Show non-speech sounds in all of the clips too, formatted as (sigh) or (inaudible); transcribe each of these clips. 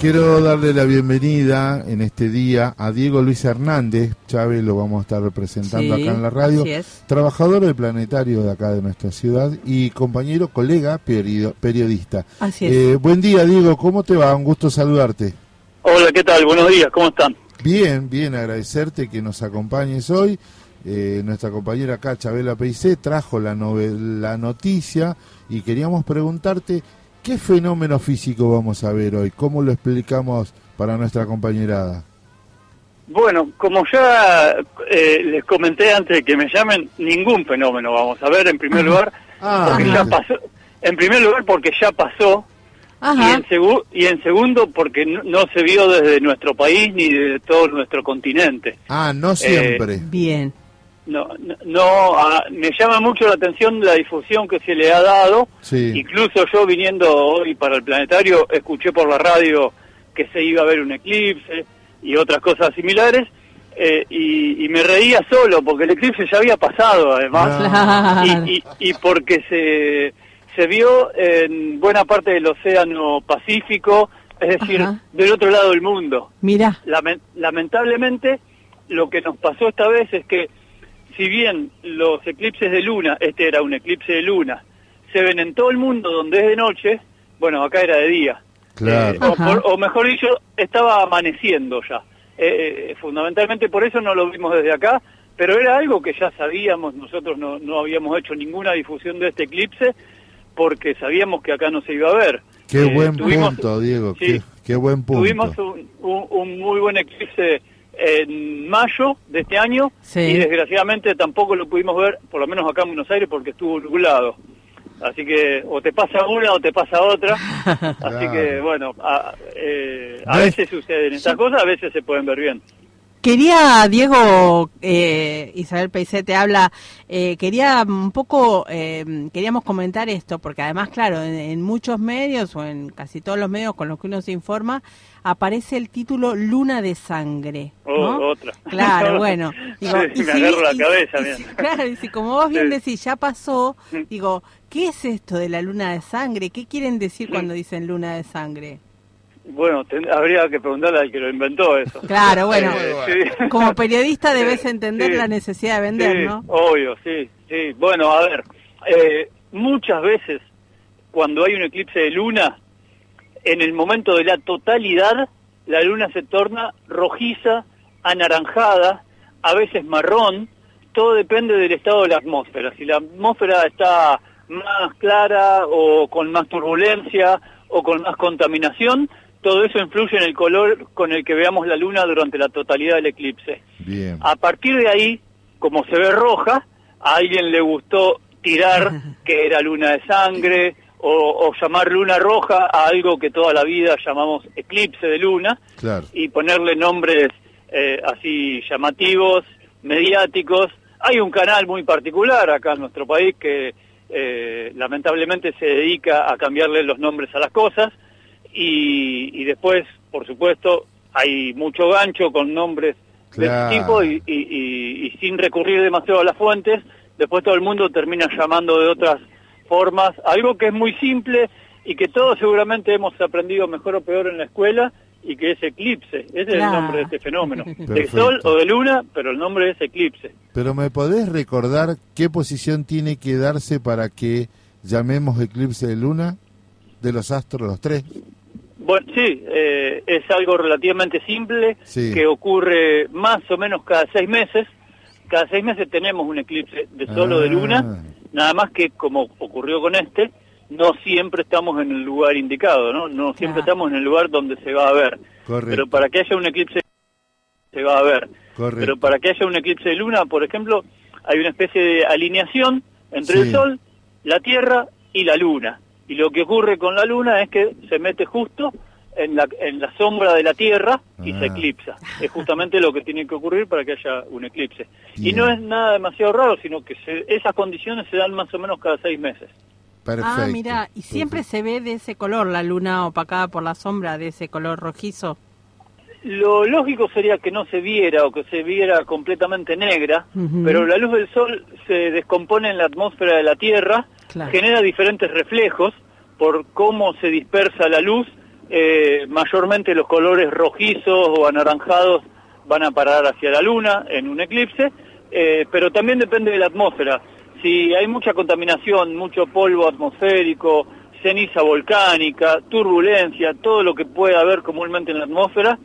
Quiero darle la bienvenida en este día a Diego Luis Hernández, Chávez lo vamos a estar representando acá en la radio, trabajador del planetario de acá de nuestra ciudad y compañero, colega, periodista. Así es. Eh, buen día Diego, ¿cómo te va? Un gusto saludarte. Hola, ¿qué tal? Buenos días, ¿cómo están? Bien, bien, agradecerte que nos acompañes hoy. Eh, nuestra compañera acá, Chabela Peicé, trajo la, la noticia y queríamos preguntarte ¿Qué fenómeno físico vamos a ver hoy? ¿Cómo lo explicamos para nuestra compañerada? Bueno, como ya eh, les comenté antes de que me llamen, ningún fenómeno vamos a ver en primer lugar, ah, porque ya pasó, en primer lugar porque ya pasó y en, y en, segundo porque no, se vio desde nuestro país ni de todo nuestro continente. Ah, no siempre. Eh, Bien no, no, ah, me llama mucho la atención la difusión que se le ha dado. Incluso yo viniendo hoy para el planetario escuché por la radio que se iba a ver un eclipse y otras cosas similares. Eh, y, me reía solo porque el eclipse ya había pasado además y, porque se, se vio en buena parte del océano Pacífico, es decir, del otro lado del mundo. Mira. lamentablemente lo que nos pasó esta vez es que si bien los eclipses de luna, este era un eclipse de luna, se ven en todo el mundo donde es de noche, bueno, acá era de día. Claro. Eh, o, mejor dicho, estaba amaneciendo ya. Eh, eh, fundamentalmente por eso no lo vimos desde acá, pero era algo que ya sabíamos, nosotros no, no habíamos hecho ninguna difusión de este eclipse porque sabíamos que acá no se iba a ver. Qué buen punto, Diego, qué, buen punto. Tuvimos un muy buen eclipse en mayo de este año y desgraciadamente tampoco lo pudimos ver, por lo menos acá en Buenos Aires, porque estuvo nublado. Así que o te pasa una o te pasa otra. (laughs) Así que bueno, a, eh, a veces suceden estas cosas, a veces se pueden ver bien. Quería, Diego, eh, Isabel Peicé te habla, eh, quería un poco, eh, queríamos comentar esto, porque además, claro, en, muchos medios o en casi todos los medios con los que uno se informa, aparece el título Luna de Sangre. Oh, otra. Claro, bueno. (laughs) Digo, y me agarro la cabeza. claro, y si como vos bien decís, ya pasó, mm. digo, ¿qué es esto de la Luna de Sangre? ¿Qué quieren decir cuando dicen Luna de Sangre? Bueno, habría que preguntarle al que lo inventó eso. Claro, bueno, (laughs) como periodista debes entender la necesidad de vender, ¿no? Obvio, sí, sí. Bueno, a ver, eh, muchas veces cuando hay un eclipse de luna, en el momento de la totalidad, la luna se torna rojiza, anaranjada, a veces marrón, todo depende del estado de la atmósfera. Si la atmósfera está más clara o con más turbulencia o con más contaminación, todo eso influye en el color con el que veamos la luna durante la totalidad del eclipse. Bien. A partir de ahí, como se ve roja, a alguien le gustó tirar (laughs) que era luna de sangre o, llamar luna roja a algo que toda la vida llamamos eclipse de luna y ponerle nombres eh, así llamativos, mediáticos. Hay un canal muy particular acá en nuestro país que eh, lamentablemente se dedica a cambiarle los nombres a las cosas y, después, por supuesto, hay mucho gancho con nombres de este tipo y, sin recurrir demasiado a las fuentes, después todo el mundo termina llamando de otras formas, algo que es muy simple y que todos seguramente hemos aprendido mejor o peor en la escuela y que es eclipse, ese es el nombre de este fenómeno, (laughs) de sol o de luna, pero el nombre es eclipse. Pero ¿me podés recordar qué posición tiene que darse para que llamemos eclipse de luna de los astros, los tres? Bueno, sí, eh, es algo relativamente simple que ocurre más o menos cada seis meses. Cada seis meses tenemos un eclipse de sol o de luna, ah. nada más que como ocurrió con este, no siempre estamos en el lugar indicado, ¿no? No siempre estamos en el lugar donde se va a ver. Pero para que haya un eclipse se va a ver. Pero para que haya un eclipse de luna, por ejemplo, hay una especie de alineación entre el sol, la Tierra y la Luna. Y lo que ocurre con la luna es que se mete justo en la, en la sombra de la Tierra y se ah. eclipsa. Es justamente lo que tiene que ocurrir para que haya un eclipse. Y no es nada demasiado raro, sino que esas condiciones se dan más o menos cada seis meses. Perfecto. Ah, mira, ¿y siempre se ve de ese color la luna opacada por la sombra, de ese color rojizo? Lo lógico sería que no se viera o que se viera completamente negra, pero la luz del sol se descompone en la atmósfera de la Tierra genera diferentes reflejos por cómo se dispersa la luz. Eh, mayormente los colores rojizos o anaranjados van a parar hacia la luna en un eclipse, eh, pero también depende de la atmósfera. Si hay mucha contaminación, mucho polvo atmosférico, ceniza volcánica, turbulencia, todo lo que pueda haber comúnmente en la atmósfera,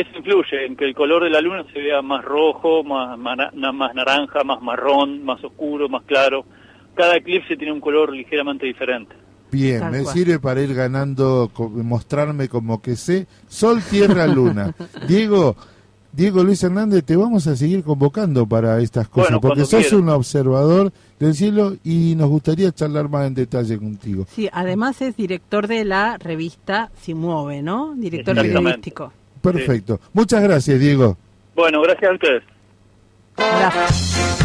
eso influye en que el color de la luna se vea más rojo, más, más naranja, más marrón, más oscuro, más claro. Cada eclipse tiene un color ligeramente diferente. Bien, me sirve para ir ganando, mostrarme como que sé. Sol, tierra, luna. (laughs) Diego, Diego Luis Hernández, te vamos a seguir convocando para estas cosas, porque sos un observador del cielo y nos gustaría charlar más en detalle contigo. Sí, además es director de la revista Si Mueve, ¿no? Director periodístico. Perfecto. Muchas gracias, Diego. Bueno, gracias a ustedes. Gracias.